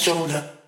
shoulder.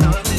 love.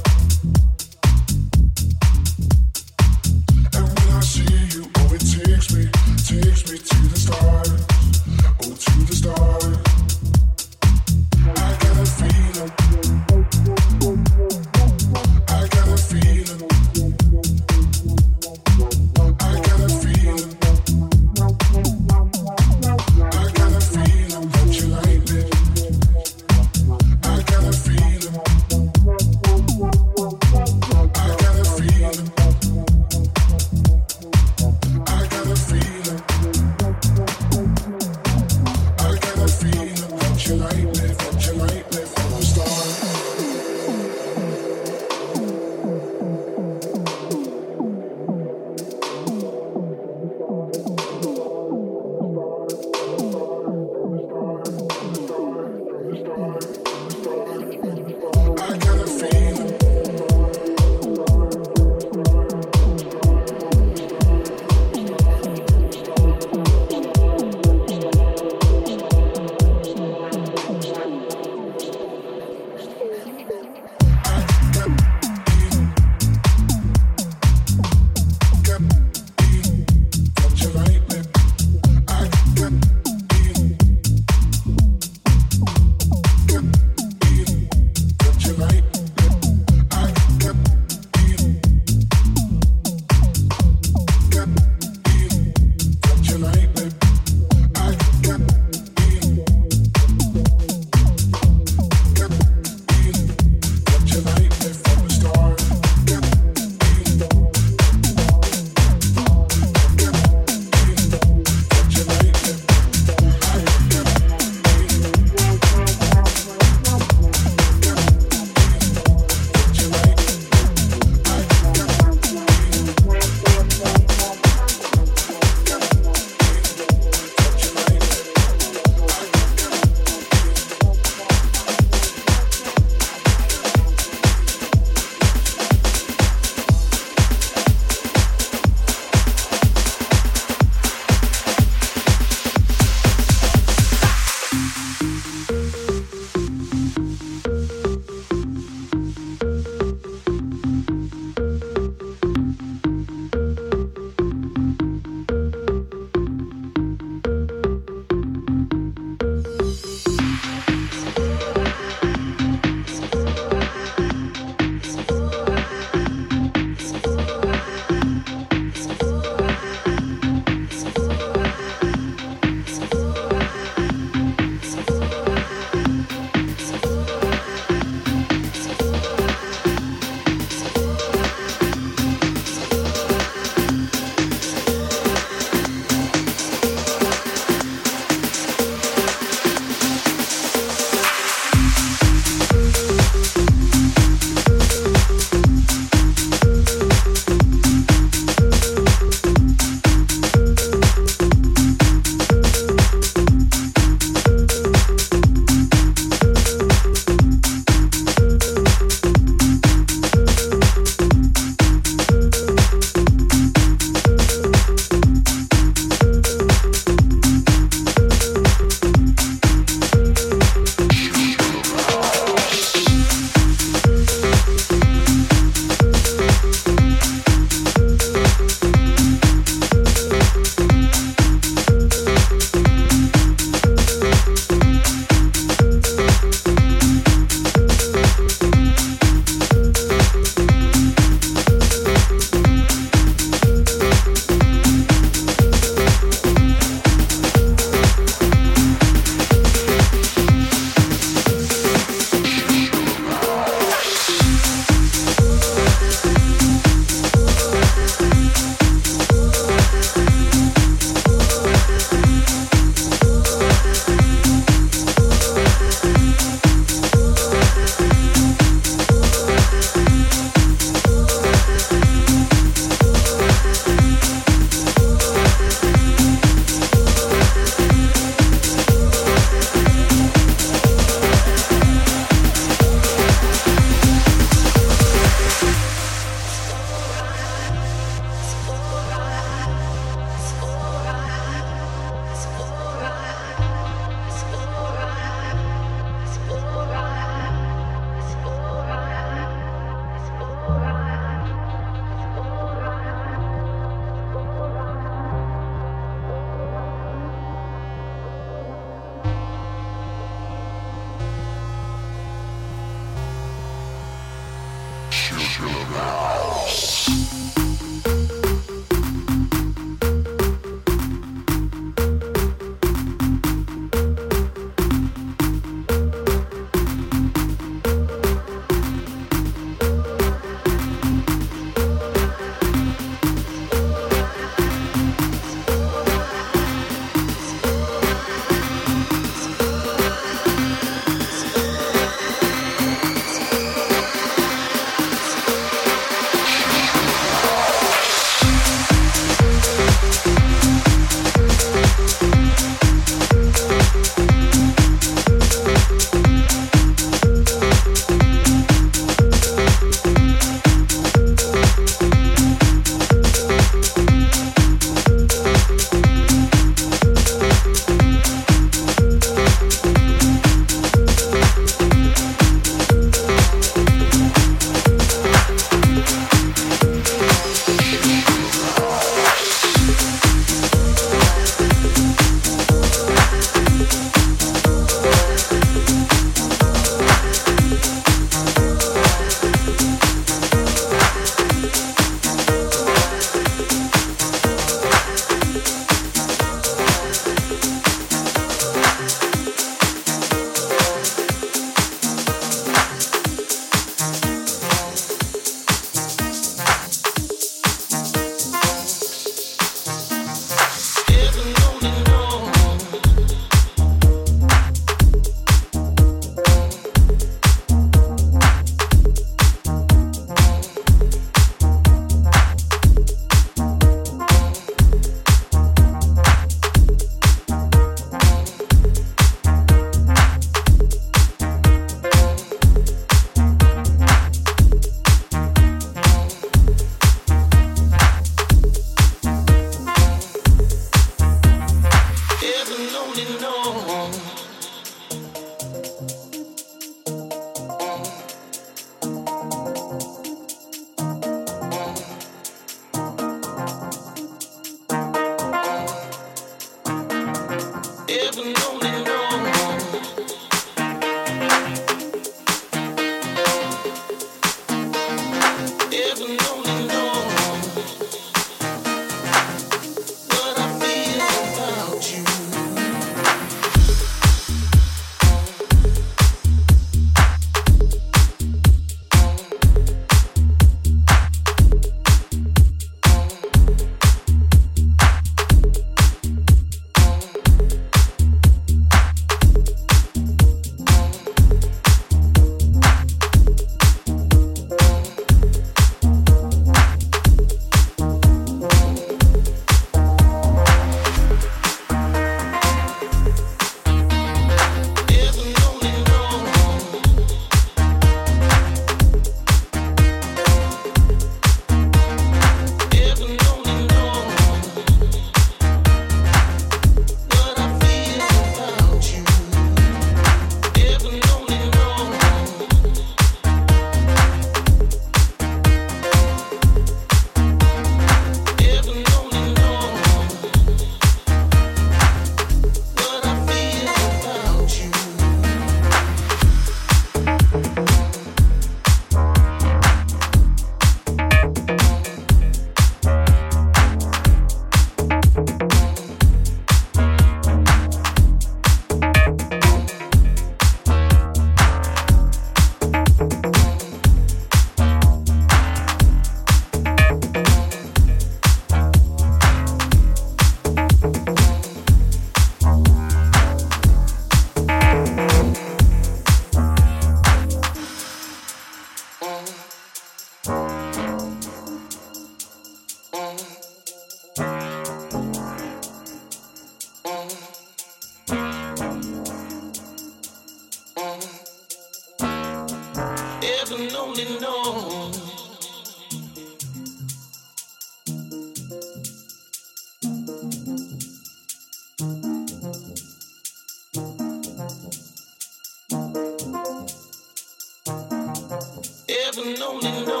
Heaven only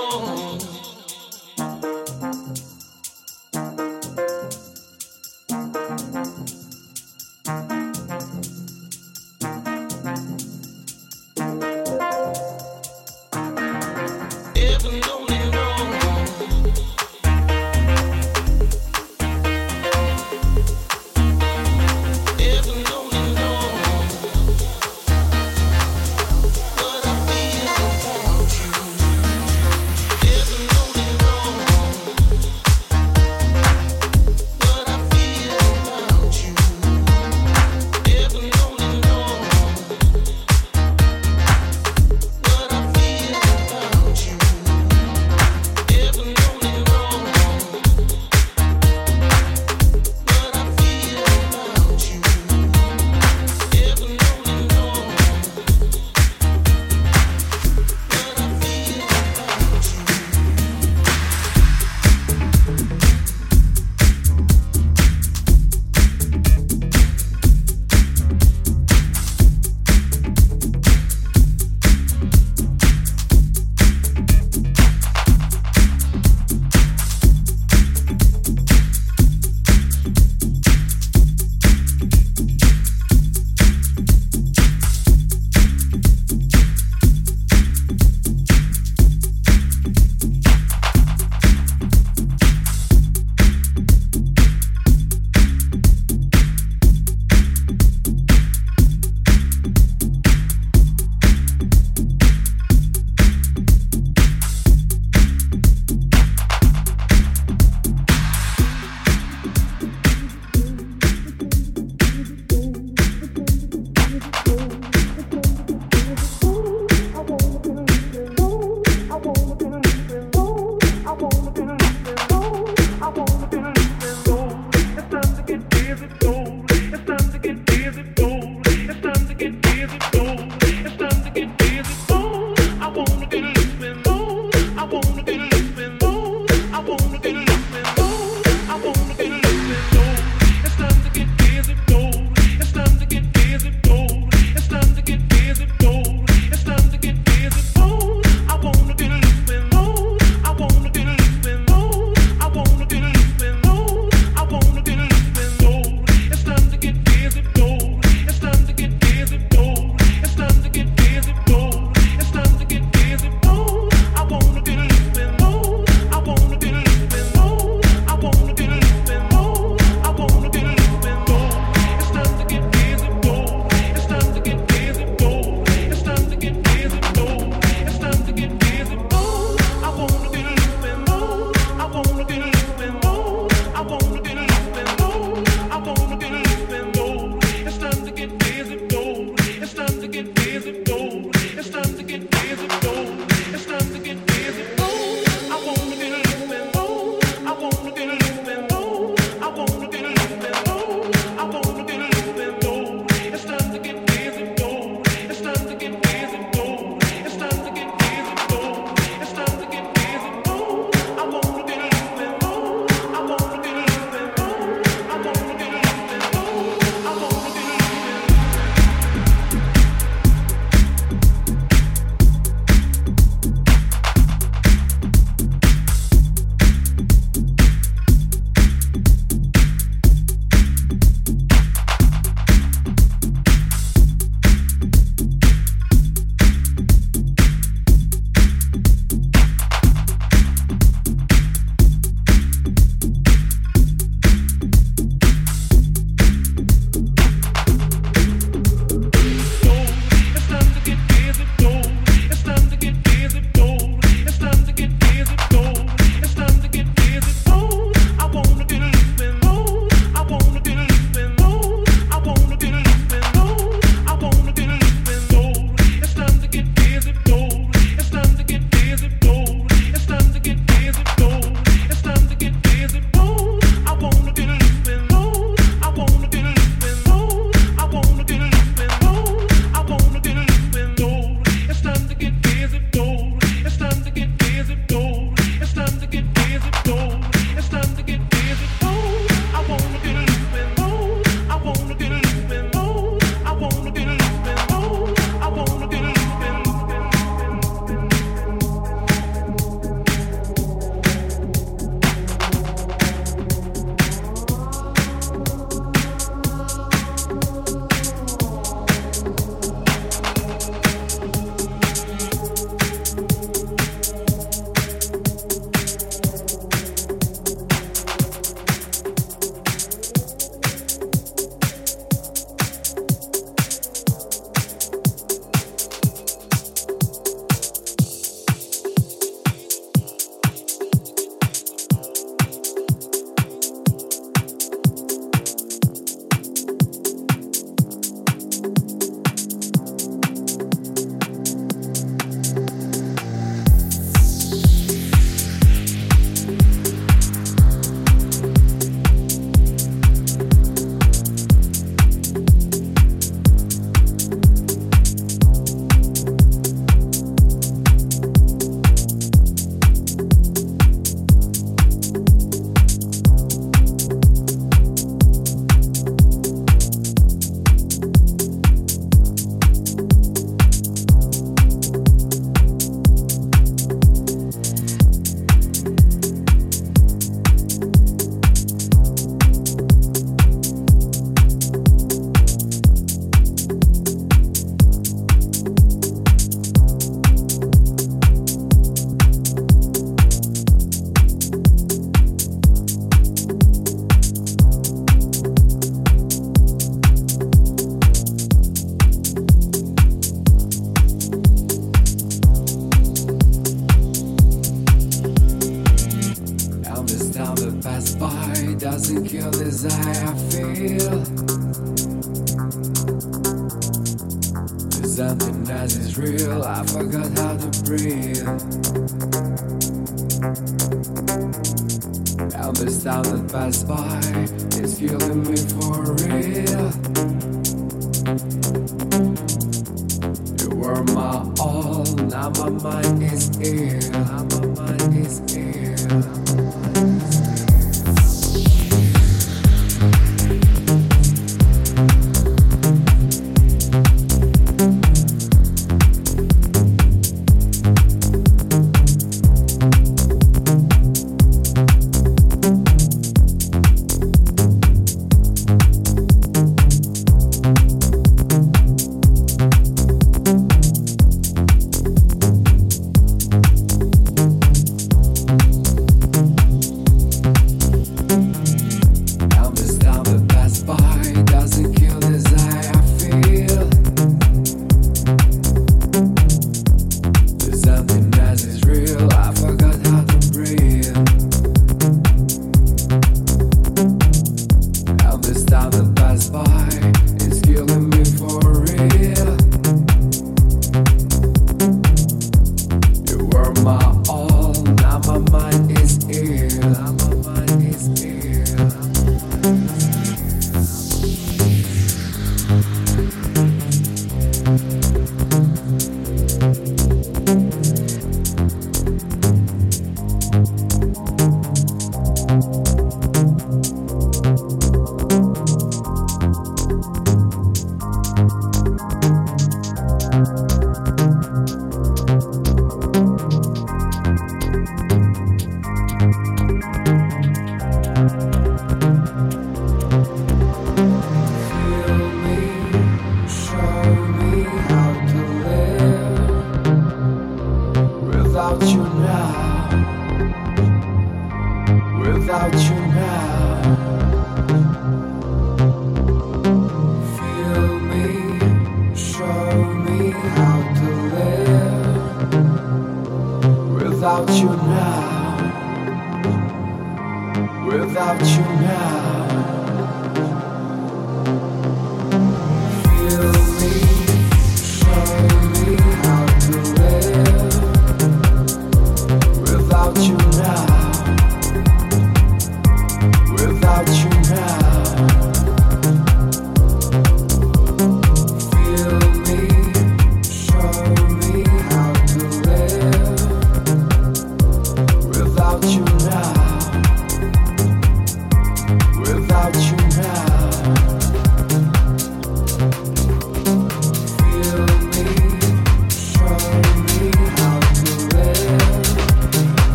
my all, now my mind is ill.